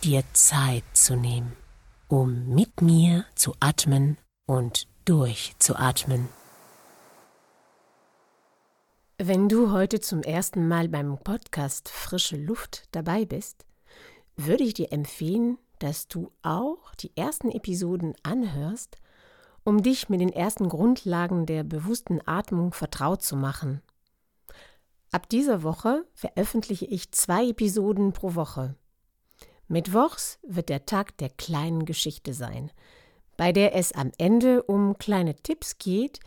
dir Zeit zu nehmen, um mit mir zu atmen und durchzuatmen. Wenn du heute zum ersten Mal beim Podcast Frische Luft dabei bist, würde ich dir empfehlen, dass du auch die ersten Episoden anhörst, um dich mit den ersten Grundlagen der bewussten Atmung vertraut zu machen. Ab dieser Woche veröffentliche ich zwei Episoden pro Woche. Mittwochs wird der Tag der kleinen Geschichte sein, bei der es am Ende um kleine Tipps geht,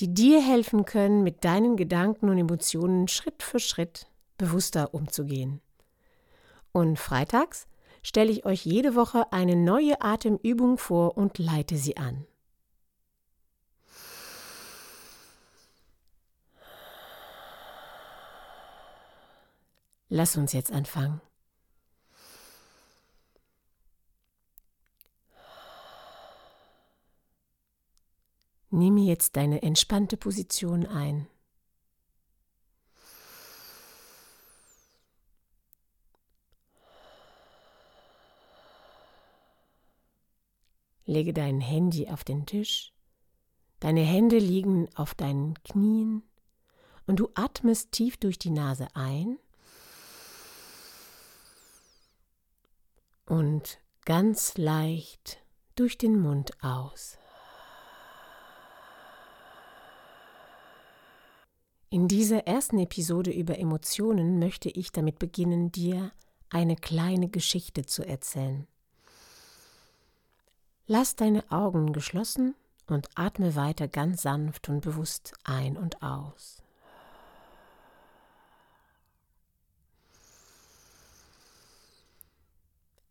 die dir helfen können, mit deinen Gedanken und Emotionen Schritt für Schritt bewusster umzugehen. Und freitags stelle ich euch jede Woche eine neue Atemübung vor und leite sie an. Lass uns jetzt anfangen. Nimm jetzt deine entspannte Position ein. Lege dein Handy auf den Tisch, deine Hände liegen auf deinen Knien und du atmest tief durch die Nase ein und ganz leicht durch den Mund aus. In dieser ersten Episode über Emotionen möchte ich damit beginnen, dir eine kleine Geschichte zu erzählen. Lass deine Augen geschlossen und atme weiter ganz sanft und bewusst ein und aus.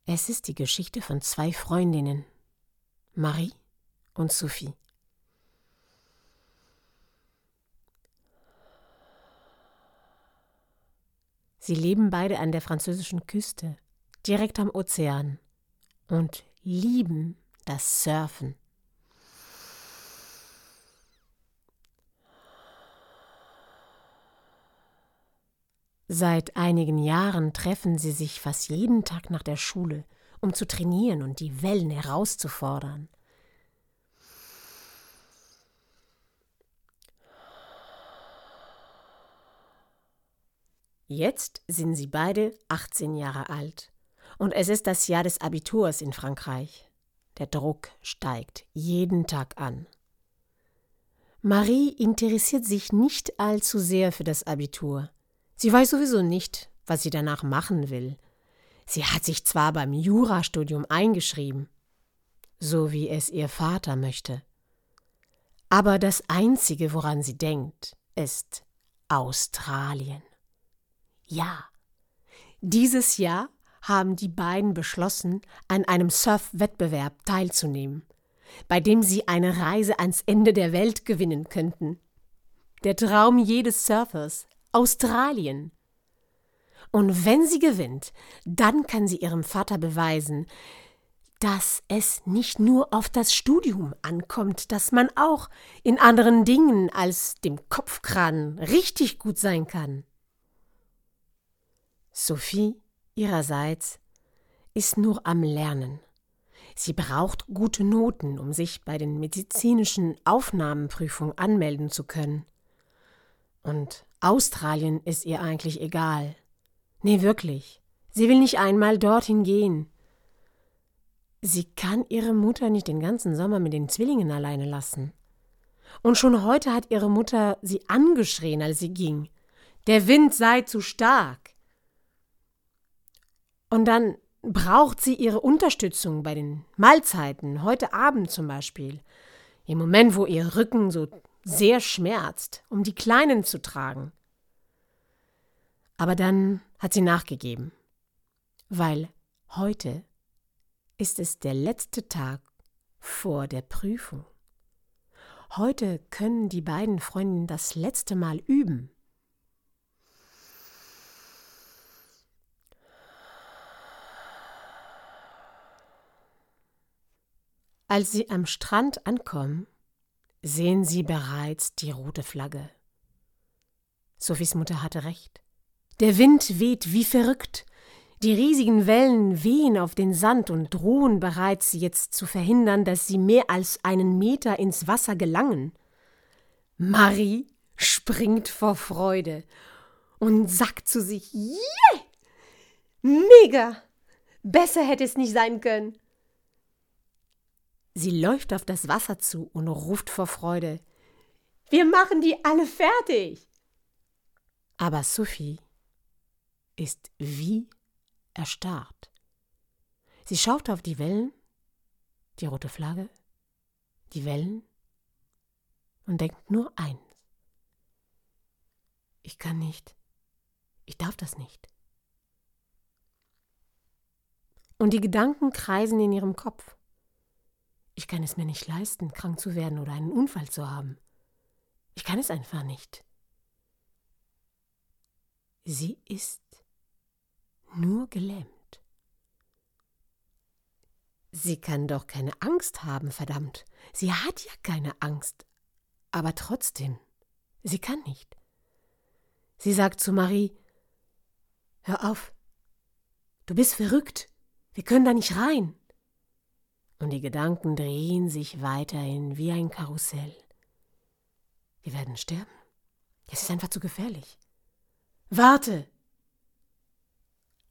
Es ist die Geschichte von zwei Freundinnen, Marie und Sophie. Sie leben beide an der französischen Küste, direkt am Ozean, und lieben das Surfen. Seit einigen Jahren treffen sie sich fast jeden Tag nach der Schule, um zu trainieren und die Wellen herauszufordern. Jetzt sind sie beide 18 Jahre alt und es ist das Jahr des Abiturs in Frankreich. Der Druck steigt jeden Tag an. Marie interessiert sich nicht allzu sehr für das Abitur. Sie weiß sowieso nicht, was sie danach machen will. Sie hat sich zwar beim Jurastudium eingeschrieben, so wie es ihr Vater möchte. Aber das Einzige, woran sie denkt, ist Australien. Ja, dieses Jahr haben die beiden beschlossen, an einem Surf-Wettbewerb teilzunehmen, bei dem sie eine Reise ans Ende der Welt gewinnen könnten. Der Traum jedes Surfers, Australien. Und wenn sie gewinnt, dann kann sie ihrem Vater beweisen, dass es nicht nur auf das Studium ankommt, dass man auch in anderen Dingen als dem Kopfkran richtig gut sein kann. Sophie ihrerseits ist nur am Lernen. Sie braucht gute Noten, um sich bei den medizinischen Aufnahmenprüfungen anmelden zu können. Und Australien ist ihr eigentlich egal. Nee, wirklich. Sie will nicht einmal dorthin gehen. Sie kann ihre Mutter nicht den ganzen Sommer mit den Zwillingen alleine lassen. Und schon heute hat ihre Mutter sie angeschrien, als sie ging. Der Wind sei zu stark. Und dann braucht sie ihre Unterstützung bei den Mahlzeiten, heute Abend zum Beispiel. Im Moment, wo ihr Rücken so sehr schmerzt, um die Kleinen zu tragen. Aber dann hat sie nachgegeben, weil heute ist es der letzte Tag vor der Prüfung. Heute können die beiden Freundinnen das letzte Mal üben. Als sie am Strand ankommen, sehen sie bereits die rote Flagge. Sophies Mutter hatte recht. Der Wind weht wie verrückt. Die riesigen Wellen wehen auf den Sand und drohen bereits jetzt zu verhindern, dass sie mehr als einen Meter ins Wasser gelangen. Marie springt vor Freude und sagt zu sich: Yeah! Mega! Besser hätte es nicht sein können. Sie läuft auf das Wasser zu und ruft vor Freude: Wir machen die alle fertig! Aber Sophie ist wie erstarrt. Sie schaut auf die Wellen, die rote Flagge, die Wellen und denkt nur eins. Ich kann nicht. Ich darf das nicht. Und die Gedanken kreisen in ihrem Kopf. Ich kann es mir nicht leisten, krank zu werden oder einen Unfall zu haben. Ich kann es einfach nicht. Sie ist nur gelähmt. Sie kann doch keine Angst haben, verdammt. Sie hat ja keine Angst. Aber trotzdem, sie kann nicht. Sie sagt zu Marie Hör auf. Du bist verrückt. Wir können da nicht rein und die Gedanken drehen sich weiterhin wie ein Karussell. Wir werden sterben. Es ist einfach zu gefährlich. Warte!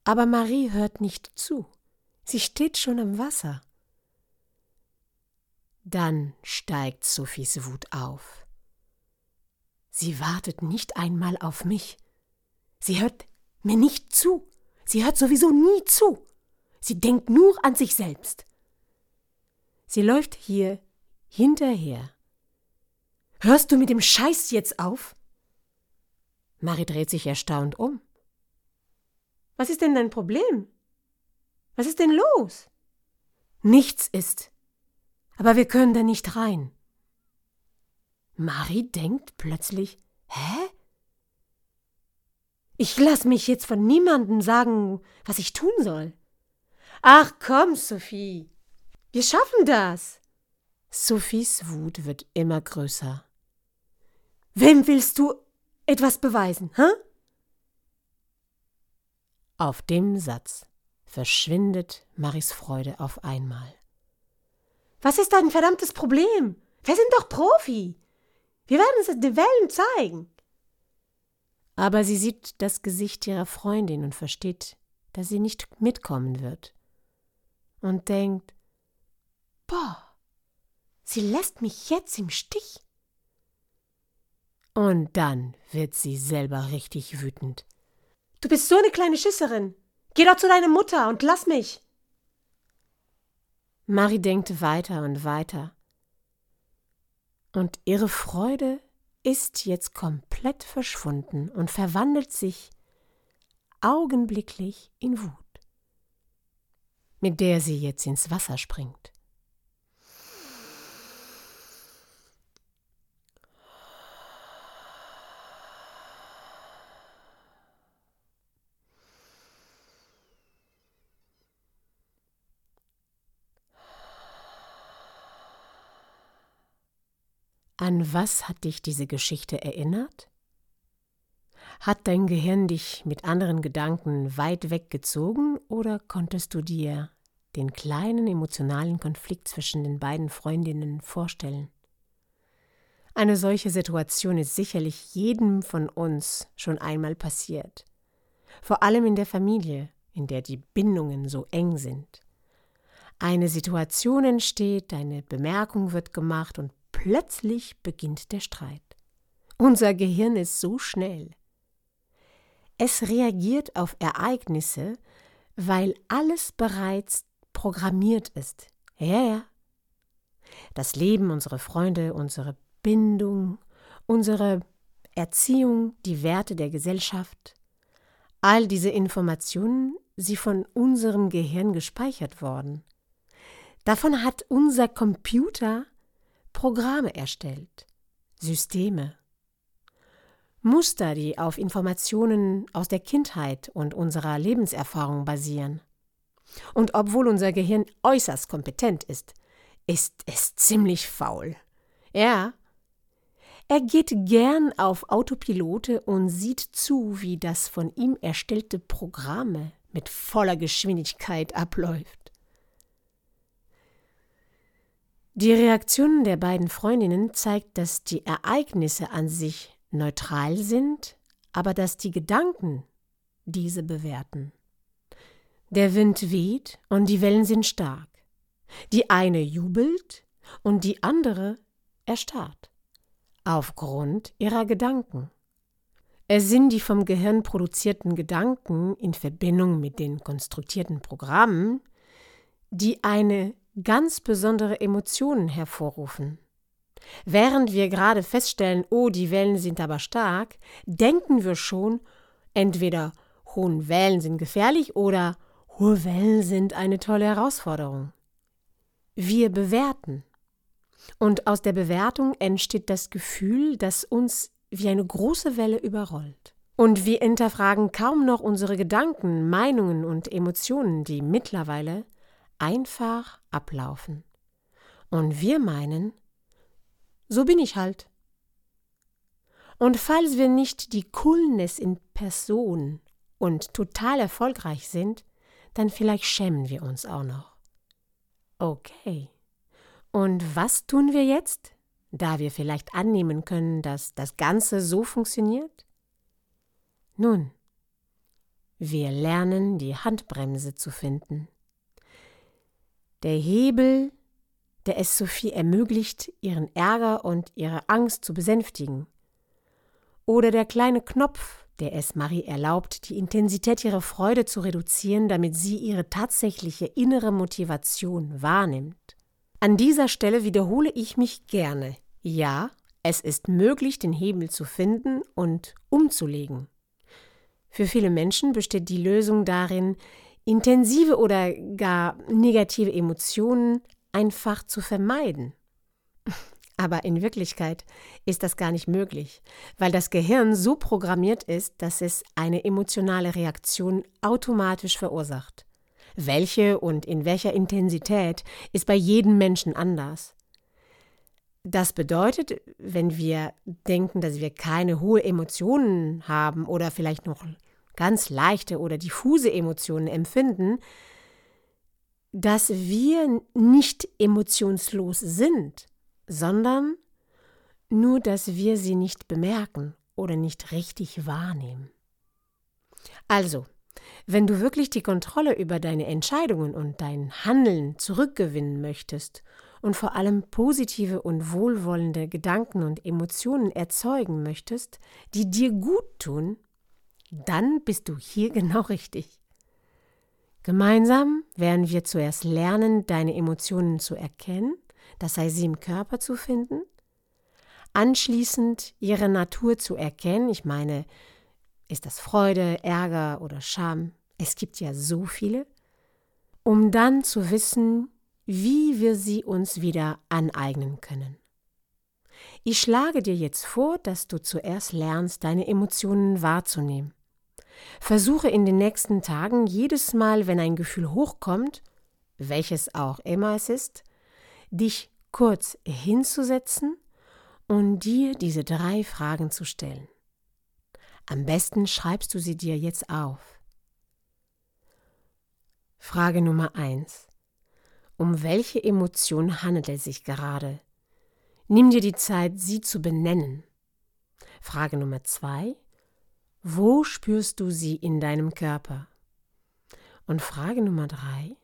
Aber Marie hört nicht zu. Sie steht schon am Wasser. Dann steigt Sophies Wut auf. Sie wartet nicht einmal auf mich. Sie hört mir nicht zu. Sie hört sowieso nie zu. Sie denkt nur an sich selbst. Sie läuft hier hinterher. Hörst du mit dem Scheiß jetzt auf? Marie dreht sich erstaunt um. Was ist denn dein Problem? Was ist denn los? Nichts ist. Aber wir können da nicht rein. Marie denkt plötzlich, hä? Ich lass mich jetzt von niemandem sagen, was ich tun soll. Ach komm, Sophie. Wir schaffen das. Sophies Wut wird immer größer. Wem willst du etwas beweisen, hä? Auf dem Satz verschwindet Maris Freude auf einmal. Was ist dein verdammtes Problem? Wir sind doch Profi. Wir werden es den Wellen zeigen. Aber sie sieht das Gesicht ihrer Freundin und versteht, dass sie nicht mitkommen wird. Und denkt, Boah, sie lässt mich jetzt im Stich. Und dann wird sie selber richtig wütend. Du bist so eine kleine Schisserin. Geh doch zu deiner Mutter und lass mich. Marie denkt weiter und weiter. Und ihre Freude ist jetzt komplett verschwunden und verwandelt sich augenblicklich in Wut, mit der sie jetzt ins Wasser springt. An was hat dich diese Geschichte erinnert? Hat dein Gehirn dich mit anderen Gedanken weit weggezogen oder konntest du dir den kleinen emotionalen Konflikt zwischen den beiden Freundinnen vorstellen? Eine solche Situation ist sicherlich jedem von uns schon einmal passiert, vor allem in der Familie, in der die Bindungen so eng sind. Eine Situation entsteht, eine Bemerkung wird gemacht und Plötzlich beginnt der Streit. Unser Gehirn ist so schnell. Es reagiert auf Ereignisse, weil alles bereits programmiert ist. Ja, ja. Das Leben, unsere Freunde, unsere Bindung, unsere Erziehung, die Werte der Gesellschaft, all diese Informationen, sie von unserem Gehirn gespeichert worden. Davon hat unser Computer Programme erstellt, Systeme, Muster, die auf Informationen aus der Kindheit und unserer Lebenserfahrung basieren. Und obwohl unser Gehirn äußerst kompetent ist, ist es ziemlich faul. Ja. Er geht gern auf Autopilote und sieht zu, wie das von ihm erstellte Programme mit voller Geschwindigkeit abläuft. Die Reaktionen der beiden Freundinnen zeigt, dass die Ereignisse an sich neutral sind, aber dass die Gedanken diese bewerten. Der Wind weht und die Wellen sind stark. Die eine jubelt und die andere erstarrt. Aufgrund ihrer Gedanken. Es sind die vom Gehirn produzierten Gedanken in Verbindung mit den konstruierten Programmen, die eine ganz besondere Emotion hervorrufen. Während wir gerade feststellen, oh, die Wellen sind aber stark, denken wir schon, entweder hohen Wellen sind gefährlich oder hohe Wellen sind eine tolle Herausforderung. Wir bewerten. Und aus der Bewertung entsteht das Gefühl, das uns wie eine große Welle überrollt. Und wir hinterfragen kaum noch unsere Gedanken, Meinungen und Emotionen, die mittlerweile einfach ablaufen. Und wir meinen, so bin ich halt. Und falls wir nicht die Coolness in Person und total erfolgreich sind, dann vielleicht schämen wir uns auch noch. Okay. Und was tun wir jetzt, da wir vielleicht annehmen können, dass das Ganze so funktioniert? Nun, wir lernen die Handbremse zu finden. Der Hebel der es Sophie ermöglicht, ihren Ärger und ihre Angst zu besänftigen. Oder der kleine Knopf, der es Marie erlaubt, die Intensität ihrer Freude zu reduzieren, damit sie ihre tatsächliche innere Motivation wahrnimmt. An dieser Stelle wiederhole ich mich gerne. Ja, es ist möglich, den Hebel zu finden und umzulegen. Für viele Menschen besteht die Lösung darin, intensive oder gar negative Emotionen einfach zu vermeiden. Aber in Wirklichkeit ist das gar nicht möglich, weil das Gehirn so programmiert ist, dass es eine emotionale Reaktion automatisch verursacht. Welche und in welcher Intensität ist bei jedem Menschen anders. Das bedeutet, wenn wir denken, dass wir keine hohe Emotionen haben oder vielleicht noch ganz leichte oder diffuse Emotionen empfinden, dass wir nicht emotionslos sind, sondern nur, dass wir sie nicht bemerken oder nicht richtig wahrnehmen. Also, wenn du wirklich die Kontrolle über deine Entscheidungen und dein Handeln zurückgewinnen möchtest und vor allem positive und wohlwollende Gedanken und Emotionen erzeugen möchtest, die dir gut tun, dann bist du hier genau richtig. Gemeinsam werden wir zuerst lernen, deine Emotionen zu erkennen, das heißt sie im Körper zu finden, anschließend ihre Natur zu erkennen, ich meine, ist das Freude, Ärger oder Scham? Es gibt ja so viele, um dann zu wissen, wie wir sie uns wieder aneignen können. Ich schlage dir jetzt vor, dass du zuerst lernst, deine Emotionen wahrzunehmen. Versuche in den nächsten Tagen jedes Mal, wenn ein Gefühl hochkommt, welches auch immer es ist, dich kurz hinzusetzen und dir diese drei Fragen zu stellen. Am besten schreibst du sie dir jetzt auf. Frage Nummer eins: Um welche Emotion handelt es sich gerade? Nimm dir die Zeit, sie zu benennen. Frage Nummer zwei: wo spürst du sie in deinem Körper? Und Frage Nummer drei.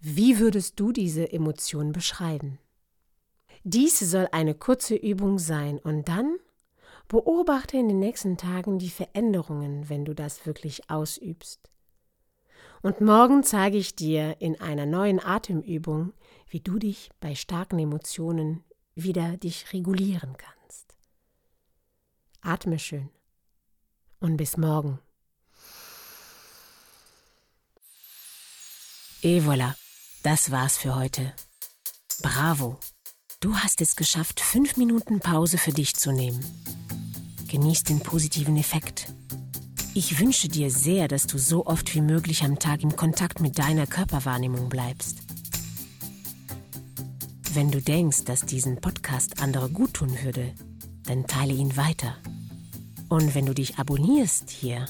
Wie würdest du diese Emotion beschreiben? Dies soll eine kurze Übung sein und dann beobachte in den nächsten Tagen die Veränderungen, wenn du das wirklich ausübst. Und morgen zeige ich dir in einer neuen Atemübung, wie du dich bei starken Emotionen wieder dich regulieren kannst. Atme schön und bis morgen. Et voilà, Das war's für heute. Bravo! Du hast es geschafft, fünf Minuten Pause für dich zu nehmen. Genieß den positiven Effekt. Ich wünsche dir sehr, dass du so oft wie möglich am Tag im Kontakt mit deiner Körperwahrnehmung bleibst. Wenn du denkst, dass diesen Podcast andere gut tun würde, dann teile ihn weiter. Und wenn du dich abonnierst hier,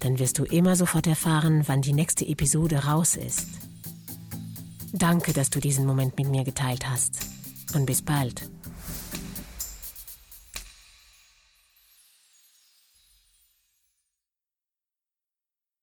dann wirst du immer sofort erfahren, wann die nächste Episode raus ist. Danke, dass du diesen Moment mit mir geteilt hast. Und bis bald.